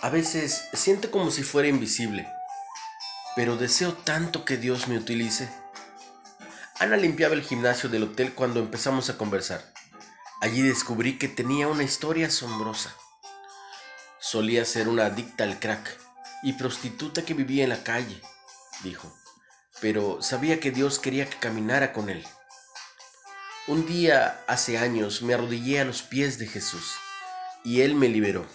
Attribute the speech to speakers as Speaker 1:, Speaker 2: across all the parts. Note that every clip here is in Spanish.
Speaker 1: A veces siento como si fuera invisible, pero deseo tanto que Dios me utilice. Ana limpiaba el gimnasio del hotel cuando empezamos a conversar. Allí descubrí que tenía una historia asombrosa. Solía ser una adicta al crack y prostituta que vivía en la calle, dijo, pero sabía que Dios quería que caminara con él. Un día, hace años, me arrodillé a los pies de Jesús y Él me liberó.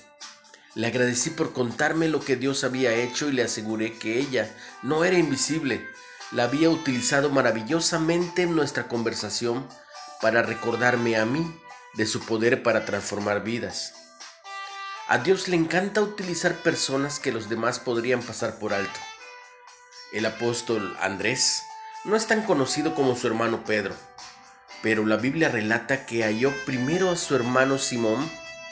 Speaker 1: Le agradecí por contarme lo que Dios había hecho y le aseguré que ella no era invisible, la había utilizado maravillosamente en nuestra conversación para recordarme a mí de su poder para transformar vidas. A Dios le encanta utilizar personas que los demás podrían pasar por alto. El apóstol Andrés no es tan conocido como su hermano Pedro, pero la Biblia relata que halló primero a su hermano Simón,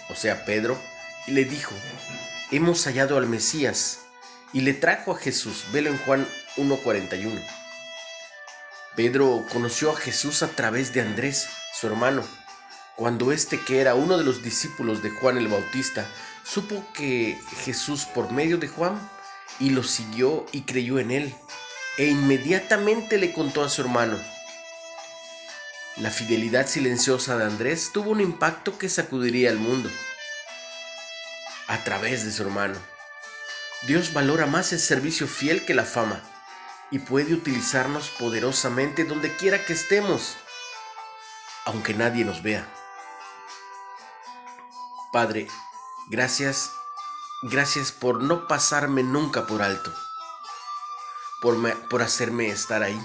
Speaker 1: o sea Pedro, y le dijo, hemos hallado al Mesías, y le trajo a Jesús. Velo en Juan 1.41. Pedro conoció a Jesús a través de Andrés, su hermano, cuando este que era uno de los discípulos de Juan el Bautista, supo que Jesús por medio de Juan, y lo siguió y creyó en él, e inmediatamente le contó a su hermano, la fidelidad silenciosa de Andrés tuvo un impacto que sacudiría al mundo. A través de su hermano, Dios valora más el servicio fiel que la fama y puede utilizarnos poderosamente donde quiera que estemos, aunque nadie nos vea. Padre, gracias, gracias por no pasarme nunca por alto, por, por hacerme estar ahí.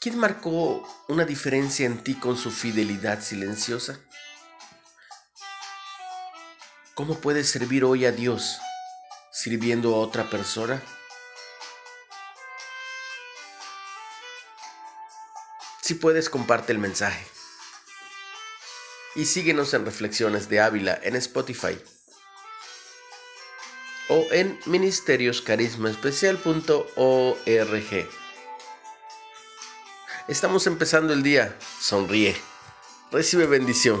Speaker 1: ¿Quién marcó una diferencia en ti con su fidelidad silenciosa? ¿Cómo puedes servir hoy a Dios sirviendo a otra persona? Si puedes, comparte el mensaje. Y síguenos en Reflexiones de Ávila en Spotify o en ministerioscarismaespecial.org. Estamos empezando el día. Sonríe. Recibe bendición.